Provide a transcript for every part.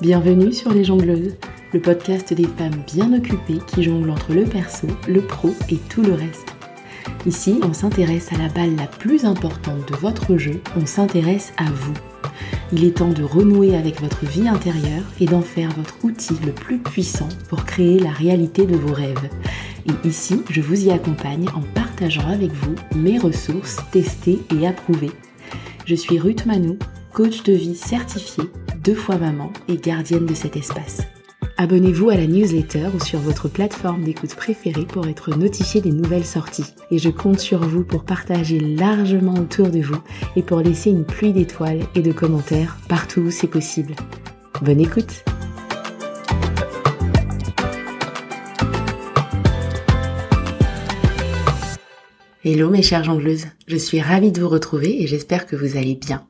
Bienvenue sur Les Jongleuses, le podcast des femmes bien occupées qui jonglent entre le perso, le pro et tout le reste. Ici, on s'intéresse à la balle la plus importante de votre jeu, on s'intéresse à vous. Il est temps de renouer avec votre vie intérieure et d'en faire votre outil le plus puissant pour créer la réalité de vos rêves. Et ici, je vous y accompagne en partageant avec vous mes ressources testées et approuvées. Je suis Ruth Manou, coach de vie certifiée deux fois maman et gardienne de cet espace. Abonnez-vous à la newsletter ou sur votre plateforme d'écoute préférée pour être notifié des nouvelles sorties. Et je compte sur vous pour partager largement autour de vous et pour laisser une pluie d'étoiles et de commentaires partout où c'est possible. Bonne écoute Hello mes chères jongleuses, je suis ravie de vous retrouver et j'espère que vous allez bien.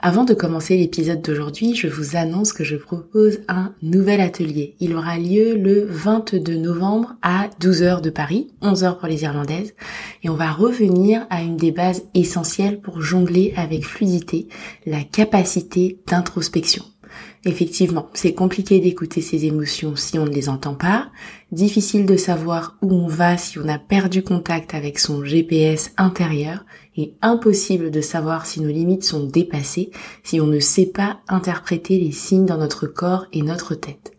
Avant de commencer l'épisode d'aujourd'hui, je vous annonce que je propose un nouvel atelier. Il aura lieu le 22 novembre à 12h de Paris, 11h pour les Irlandaises, et on va revenir à une des bases essentielles pour jongler avec fluidité, la capacité d'introspection. Effectivement, c'est compliqué d'écouter ses émotions si on ne les entend pas, difficile de savoir où on va si on a perdu contact avec son GPS intérieur, et impossible de savoir si nos limites sont dépassées si on ne sait pas interpréter les signes dans notre corps et notre tête.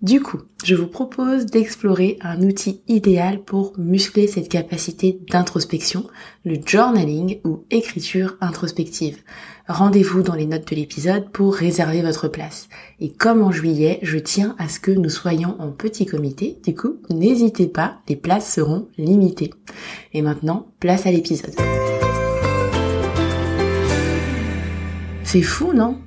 Du coup, je vous propose d'explorer un outil idéal pour muscler cette capacité d'introspection, le journaling ou écriture introspective. Rendez-vous dans les notes de l'épisode pour réserver votre place. Et comme en juillet, je tiens à ce que nous soyons en petit comité, du coup, n'hésitez pas, les places seront limitées. Et maintenant, place à l'épisode. C'est fou, non?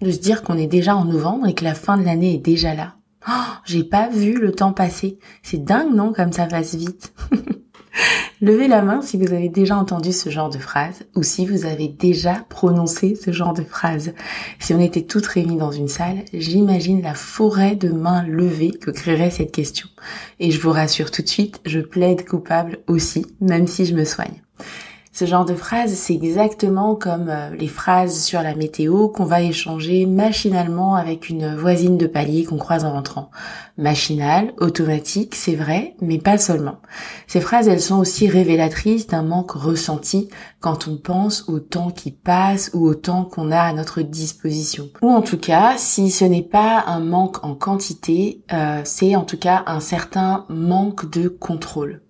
De se dire qu'on est déjà en novembre et que la fin de l'année est déjà là. Oh, j'ai pas vu le temps passer. C'est dingue, non, comme ça passe vite. Levez la main si vous avez déjà entendu ce genre de phrase ou si vous avez déjà prononcé ce genre de phrase. Si on était toutes réunies dans une salle, j'imagine la forêt de mains levées que créerait cette question. Et je vous rassure tout de suite, je plaide coupable aussi, même si je me soigne. Ce genre de phrase, c'est exactement comme euh, les phrases sur la météo qu'on va échanger machinalement avec une voisine de palier qu'on croise en rentrant. Machinal, automatique, c'est vrai, mais pas seulement. Ces phrases, elles sont aussi révélatrices d'un manque ressenti quand on pense au temps qui passe ou au temps qu'on a à notre disposition. Ou en tout cas, si ce n'est pas un manque en quantité, euh, c'est en tout cas un certain manque de contrôle.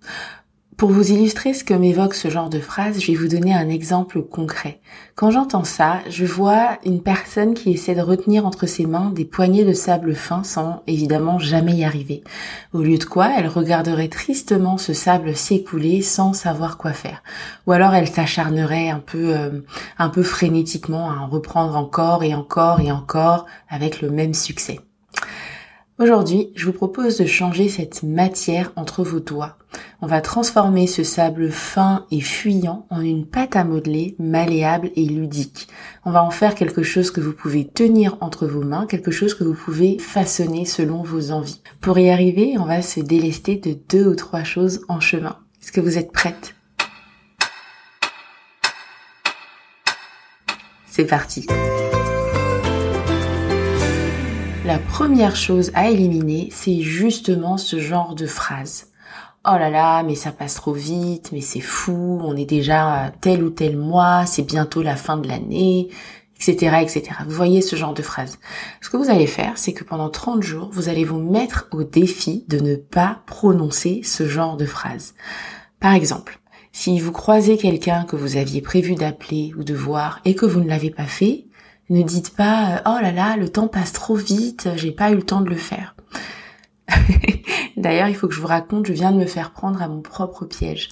Pour vous illustrer ce que m'évoque ce genre de phrase, je vais vous donner un exemple concret. Quand j'entends ça, je vois une personne qui essaie de retenir entre ses mains des poignées de sable fin sans évidemment jamais y arriver. Au lieu de quoi, elle regarderait tristement ce sable s'écouler sans savoir quoi faire. Ou alors elle s'acharnerait un peu, euh, un peu frénétiquement à en reprendre encore et encore et encore avec le même succès. Aujourd'hui, je vous propose de changer cette matière entre vos doigts. On va transformer ce sable fin et fuyant en une pâte à modeler malléable et ludique. On va en faire quelque chose que vous pouvez tenir entre vos mains, quelque chose que vous pouvez façonner selon vos envies. Pour y arriver, on va se délester de deux ou trois choses en chemin. Est-ce que vous êtes prête? C'est parti la première chose à éliminer, c'est justement ce genre de phrase. Oh là là, mais ça passe trop vite, mais c'est fou, on est déjà tel ou tel mois, c'est bientôt la fin de l'année, etc., etc. Vous voyez ce genre de phrase. Ce que vous allez faire, c'est que pendant 30 jours, vous allez vous mettre au défi de ne pas prononcer ce genre de phrase. Par exemple, si vous croisez quelqu'un que vous aviez prévu d'appeler ou de voir et que vous ne l'avez pas fait, ne dites pas euh, oh là là, le temps passe trop vite, j'ai pas eu le temps de le faire. D'ailleurs, il faut que je vous raconte, je viens de me faire prendre à mon propre piège.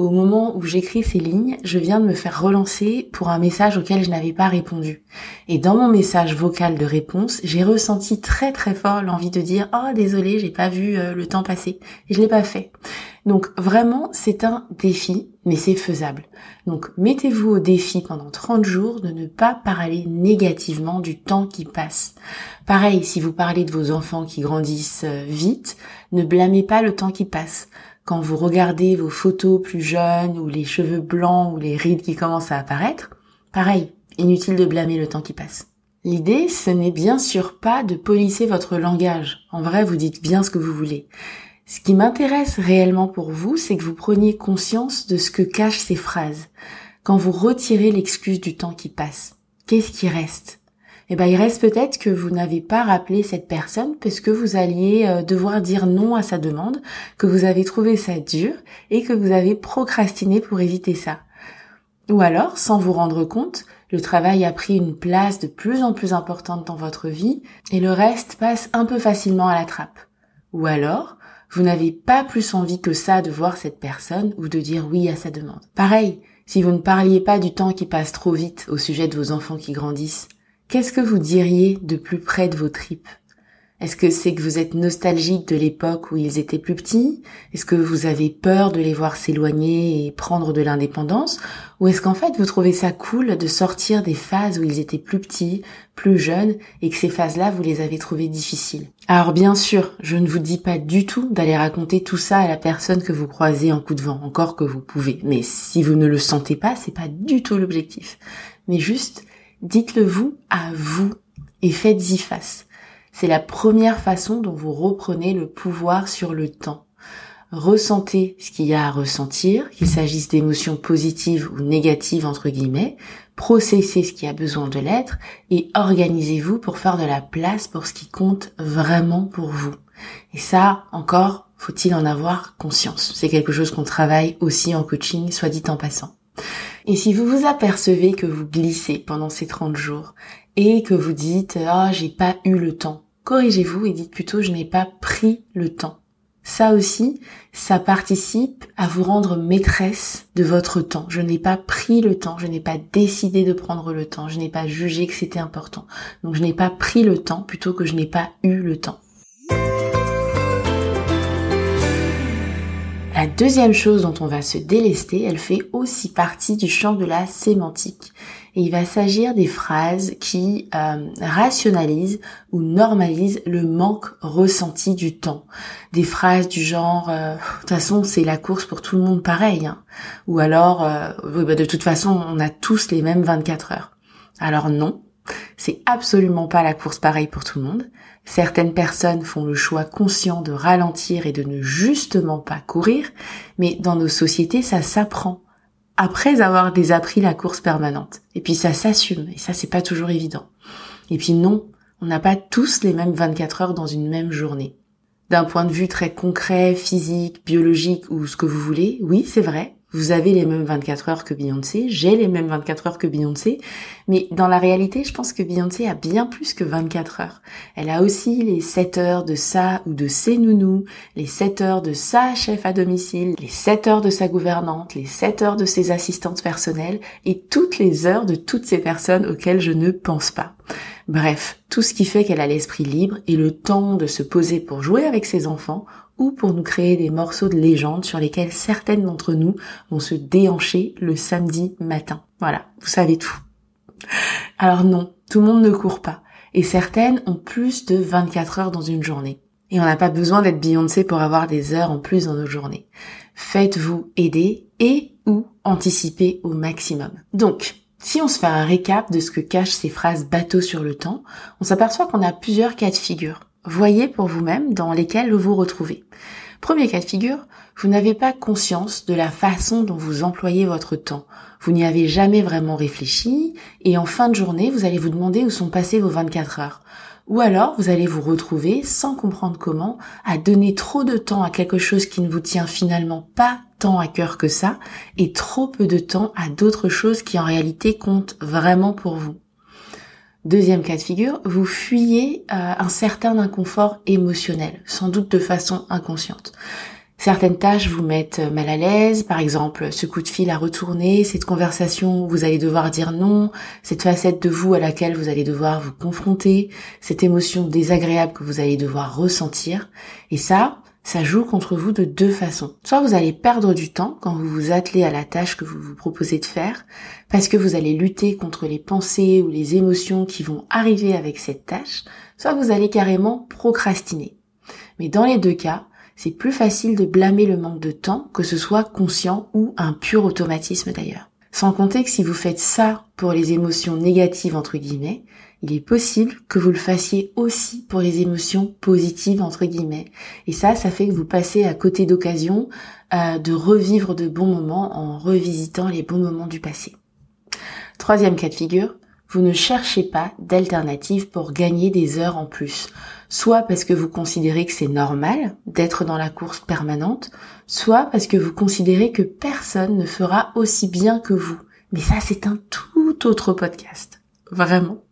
Au moment où j'écris ces lignes, je viens de me faire relancer pour un message auquel je n'avais pas répondu. Et dans mon message vocal de réponse, j'ai ressenti très très fort l'envie de dire "Oh désolé, j'ai pas vu euh, le temps passer." Et je l'ai pas fait. Donc vraiment, c'est un défi, mais c'est faisable. Donc mettez-vous au défi pendant 30 jours de ne pas parler négativement du temps qui passe. Pareil, si vous parlez de vos enfants qui grandissent euh, vite, ne blâmez pas le temps qui passe quand vous regardez vos photos plus jeunes ou les cheveux blancs ou les rides qui commencent à apparaître, pareil, Inutile de blâmer le temps qui passe. L'idée, ce n'est bien sûr pas de polisser votre langage. En vrai, vous dites bien ce que vous voulez. Ce qui m'intéresse réellement pour vous, c'est que vous preniez conscience de ce que cachent ces phrases. Quand vous retirez l'excuse du temps qui passe, qu'est-ce qui reste? Eh ben, il reste peut-être que vous n'avez pas rappelé cette personne parce que vous alliez euh, devoir dire non à sa demande, que vous avez trouvé ça dur et que vous avez procrastiné pour éviter ça. Ou alors, sans vous rendre compte, le travail a pris une place de plus en plus importante dans votre vie et le reste passe un peu facilement à la trappe. Ou alors, vous n'avez pas plus envie que ça de voir cette personne ou de dire oui à sa demande. Pareil, si vous ne parliez pas du temps qui passe trop vite au sujet de vos enfants qui grandissent, qu'est-ce que vous diriez de plus près de vos tripes? Est-ce que c'est que vous êtes nostalgique de l'époque où ils étaient plus petits? Est-ce que vous avez peur de les voir s'éloigner et prendre de l'indépendance? Ou est-ce qu'en fait vous trouvez ça cool de sortir des phases où ils étaient plus petits, plus jeunes et que ces phases-là vous les avez trouvées difficiles? Alors bien sûr, je ne vous dis pas du tout d'aller raconter tout ça à la personne que vous croisez en coup de vent, encore que vous pouvez. Mais si vous ne le sentez pas, c'est pas du tout l'objectif. Mais juste, dites-le vous à vous et faites-y face. C'est la première façon dont vous reprenez le pouvoir sur le temps. Ressentez ce qu'il y a à ressentir, qu'il s'agisse d'émotions positives ou négatives entre guillemets, processez ce qui a besoin de l'être et organisez-vous pour faire de la place pour ce qui compte vraiment pour vous. Et ça, encore, faut-il en avoir conscience. C'est quelque chose qu'on travaille aussi en coaching, soit dit en passant. Et si vous vous apercevez que vous glissez pendant ces 30 jours et que vous dites ah j'ai pas eu le temps, corrigez-vous et dites plutôt je n'ai pas pris le temps. Ça aussi, ça participe à vous rendre maîtresse de votre temps. Je n'ai pas pris le temps, je n'ai pas décidé de prendre le temps, je n'ai pas jugé que c'était important. Donc je n'ai pas pris le temps plutôt que je n'ai pas eu le temps. La deuxième chose dont on va se délester, elle fait aussi partie du champ de la sémantique. Et il va s'agir des phrases qui euh, rationalisent ou normalisent le manque ressenti du temps. Des phrases du genre euh, de toute façon c'est la course pour tout le monde pareil. Hein. Ou alors euh, bah, de toute façon on a tous les mêmes 24 heures. Alors non, c'est absolument pas la course pareille pour tout le monde. Certaines personnes font le choix conscient de ralentir et de ne justement pas courir, mais dans nos sociétés, ça s'apprend après avoir désappris la course permanente. Et puis ça s'assume, et ça c'est pas toujours évident. Et puis non, on n'a pas tous les mêmes 24 heures dans une même journée. D'un point de vue très concret, physique, biologique ou ce que vous voulez, oui, c'est vrai, vous avez les mêmes 24 heures que Beyoncé, j'ai les mêmes 24 heures que Beyoncé, mais dans la réalité, je pense que Beyoncé a bien plus que 24 heures. Elle a aussi les 7 heures de sa ou de ses nounous, les 7 heures de sa chef à domicile, les 7 heures de sa gouvernante, les 7 heures de ses assistantes personnelles et toutes les heures de toutes ces personnes auxquelles je ne pense pas. Bref, tout ce qui fait qu'elle a l'esprit libre et le temps de se poser pour jouer avec ses enfants ou pour nous créer des morceaux de légende sur lesquels certaines d'entre nous vont se déhancher le samedi matin. Voilà, vous savez tout. Alors non, tout le monde ne court pas. Et certaines ont plus de 24 heures dans une journée. Et on n'a pas besoin d'être Beyoncé pour avoir des heures en plus dans nos journées. Faites-vous aider et ou anticiper au maximum. Donc, si on se fait un récap de ce que cachent ces phrases bateau sur le temps, on s'aperçoit qu'on a plusieurs cas de figure. Voyez pour vous-même dans lesquels vous vous retrouvez. Premier cas de figure, vous n'avez pas conscience de la façon dont vous employez votre temps. Vous n'y avez jamais vraiment réfléchi et en fin de journée, vous allez vous demander où sont passées vos 24 heures. Ou alors, vous allez vous retrouver, sans comprendre comment, à donner trop de temps à quelque chose qui ne vous tient finalement pas tant à cœur que ça, et trop peu de temps à d'autres choses qui en réalité comptent vraiment pour vous. Deuxième cas de figure, vous fuyez euh, un certain inconfort émotionnel, sans doute de façon inconsciente. Certaines tâches vous mettent mal à l'aise, par exemple ce coup de fil à retourner, cette conversation où vous allez devoir dire non, cette facette de vous à laquelle vous allez devoir vous confronter, cette émotion désagréable que vous allez devoir ressentir. Et ça, ça joue contre vous de deux façons. Soit vous allez perdre du temps quand vous vous attelez à la tâche que vous vous proposez de faire, parce que vous allez lutter contre les pensées ou les émotions qui vont arriver avec cette tâche, soit vous allez carrément procrastiner. Mais dans les deux cas, c'est plus facile de blâmer le manque de temps, que ce soit conscient ou un pur automatisme d'ailleurs. Sans compter que si vous faites ça pour les émotions négatives, entre guillemets, il est possible que vous le fassiez aussi pour les émotions positives, entre guillemets. Et ça, ça fait que vous passez à côté d'occasion euh, de revivre de bons moments en revisitant les bons moments du passé. Troisième cas de figure, vous ne cherchez pas d'alternative pour gagner des heures en plus. Soit parce que vous considérez que c'est normal d'être dans la course permanente, soit parce que vous considérez que personne ne fera aussi bien que vous. Mais ça, c'est un tout autre podcast. Vraiment.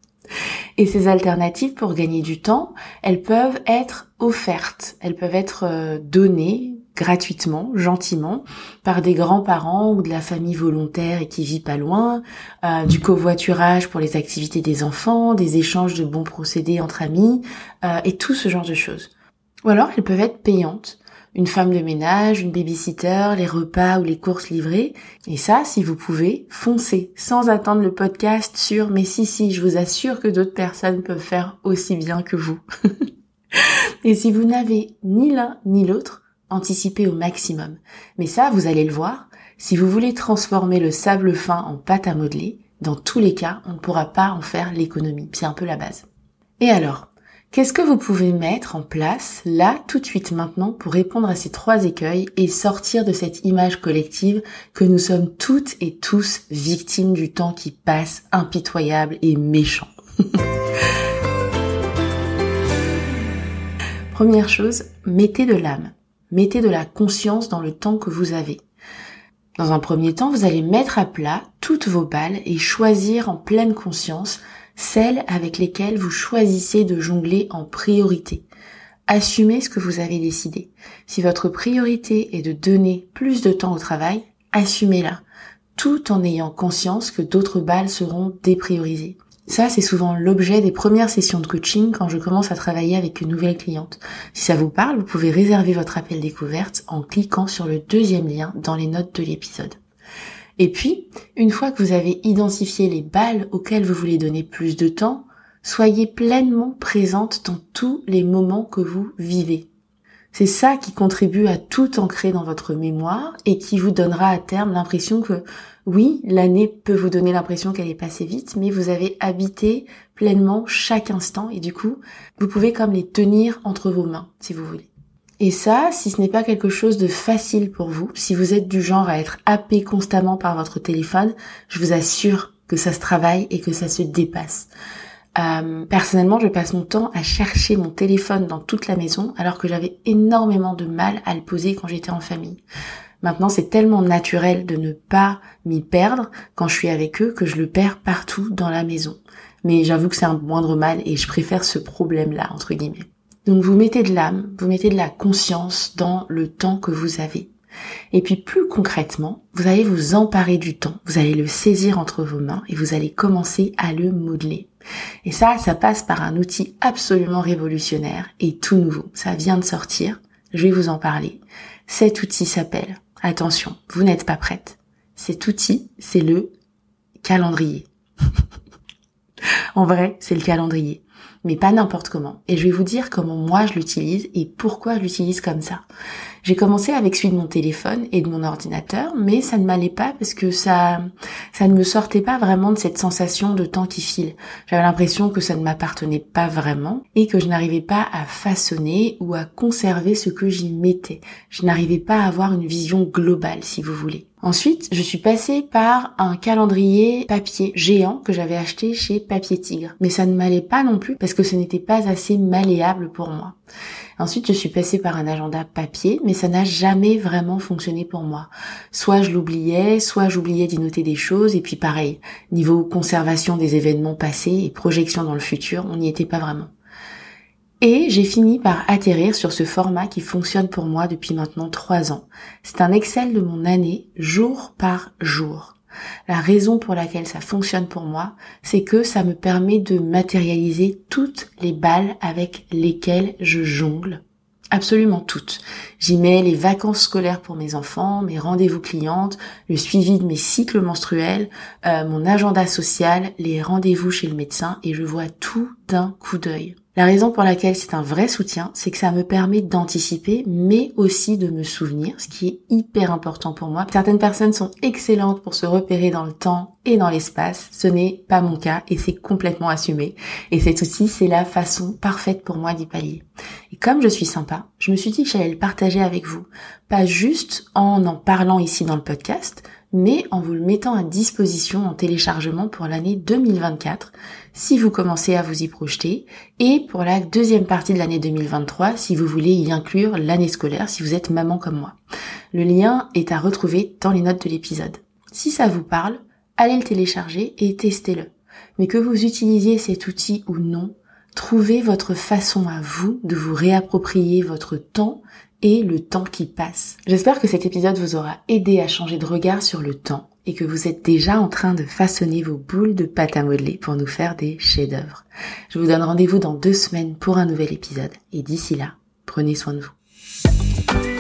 Et ces alternatives pour gagner du temps, elles peuvent être offertes, elles peuvent être euh, données gratuitement, gentiment, par des grands-parents ou de la famille volontaire et qui vit pas loin, euh, du covoiturage pour les activités des enfants, des échanges de bons procédés entre amis, euh, et tout ce genre de choses. Ou alors elles peuvent être payantes, une femme de ménage, une babysitter, les repas ou les courses livrées. Et ça, si vous pouvez, foncez sans attendre le podcast sur mais si si, je vous assure que d'autres personnes peuvent faire aussi bien que vous. et si vous n'avez ni l'un ni l'autre, anticipez au maximum. Mais ça, vous allez le voir, si vous voulez transformer le sable fin en pâte à modeler, dans tous les cas, on ne pourra pas en faire l'économie. C'est un peu la base. Et alors, Qu'est-ce que vous pouvez mettre en place là tout de suite maintenant pour répondre à ces trois écueils et sortir de cette image collective que nous sommes toutes et tous victimes du temps qui passe impitoyable et méchant? Première chose, mettez de l'âme, mettez de la conscience dans le temps que vous avez. Dans un premier temps, vous allez mettre à plat toutes vos balles et choisir en pleine conscience celles avec lesquelles vous choisissez de jongler en priorité. Assumez ce que vous avez décidé. Si votre priorité est de donner plus de temps au travail, assumez-la, tout en ayant conscience que d'autres balles seront dépriorisées. Ça, c'est souvent l'objet des premières sessions de coaching quand je commence à travailler avec une nouvelle cliente. Si ça vous parle, vous pouvez réserver votre appel découverte en cliquant sur le deuxième lien dans les notes de l'épisode. Et puis, une fois que vous avez identifié les balles auxquelles vous voulez donner plus de temps, soyez pleinement présente dans tous les moments que vous vivez. C'est ça qui contribue à tout ancrer dans votre mémoire et qui vous donnera à terme l'impression que oui, l'année peut vous donner l'impression qu'elle est passée vite, mais vous avez habité pleinement chaque instant et du coup, vous pouvez comme les tenir entre vos mains, si vous voulez. Et ça, si ce n'est pas quelque chose de facile pour vous, si vous êtes du genre à être happé constamment par votre téléphone, je vous assure que ça se travaille et que ça se dépasse. Euh, personnellement, je passe mon temps à chercher mon téléphone dans toute la maison alors que j'avais énormément de mal à le poser quand j'étais en famille. Maintenant, c'est tellement naturel de ne pas m'y perdre quand je suis avec eux que je le perds partout dans la maison. Mais j'avoue que c'est un moindre mal et je préfère ce problème-là, entre guillemets. Donc vous mettez de l'âme, vous mettez de la conscience dans le temps que vous avez. Et puis plus concrètement, vous allez vous emparer du temps, vous allez le saisir entre vos mains et vous allez commencer à le modeler. Et ça, ça passe par un outil absolument révolutionnaire et tout nouveau. Ça vient de sortir, je vais vous en parler. Cet outil s'appelle, attention, vous n'êtes pas prête. Cet outil, c'est le calendrier. en vrai, c'est le calendrier mais pas n'importe comment. Et je vais vous dire comment moi je l'utilise et pourquoi je l'utilise comme ça. J'ai commencé avec celui de mon téléphone et de mon ordinateur, mais ça ne m'allait pas parce que ça, ça ne me sortait pas vraiment de cette sensation de temps qui file. J'avais l'impression que ça ne m'appartenait pas vraiment et que je n'arrivais pas à façonner ou à conserver ce que j'y mettais. Je n'arrivais pas à avoir une vision globale, si vous voulez. Ensuite, je suis passée par un calendrier papier géant que j'avais acheté chez Papier Tigre. Mais ça ne m'allait pas non plus parce que ce n'était pas assez malléable pour moi. Ensuite, je suis passée par un agenda papier, mais ça n'a jamais vraiment fonctionné pour moi. Soit je l'oubliais, soit j'oubliais d'y noter des choses, et puis pareil, niveau conservation des événements passés et projection dans le futur, on n'y était pas vraiment. Et j'ai fini par atterrir sur ce format qui fonctionne pour moi depuis maintenant trois ans. C'est un Excel de mon année, jour par jour. La raison pour laquelle ça fonctionne pour moi, c'est que ça me permet de matérialiser toutes les balles avec lesquelles je jongle. Absolument toutes. J'y mets les vacances scolaires pour mes enfants, mes rendez-vous clientes, le suivi de mes cycles menstruels, euh, mon agenda social, les rendez-vous chez le médecin et je vois tout d'un coup d'œil. La raison pour laquelle c'est un vrai soutien, c'est que ça me permet d'anticiper, mais aussi de me souvenir, ce qui est hyper important pour moi. Certaines personnes sont excellentes pour se repérer dans le temps et dans l'espace. Ce n'est pas mon cas et c'est complètement assumé. Et cet outil, c'est la façon parfaite pour moi d'y pallier. Et comme je suis sympa, je me suis dit que j'allais le partager avec vous. Pas juste en en parlant ici dans le podcast, mais en vous le mettant à disposition en téléchargement pour l'année 2024 si vous commencez à vous y projeter et pour la deuxième partie de l'année 2023 si vous voulez y inclure l'année scolaire si vous êtes maman comme moi. Le lien est à retrouver dans les notes de l'épisode. Si ça vous parle, allez le télécharger et testez-le. Mais que vous utilisiez cet outil ou non, trouvez votre façon à vous de vous réapproprier votre temps et le temps qui passe. J'espère que cet épisode vous aura aidé à changer de regard sur le temps et que vous êtes déjà en train de façonner vos boules de pâte à modeler pour nous faire des chefs-d'œuvre. Je vous donne rendez-vous dans deux semaines pour un nouvel épisode et d'ici là, prenez soin de vous.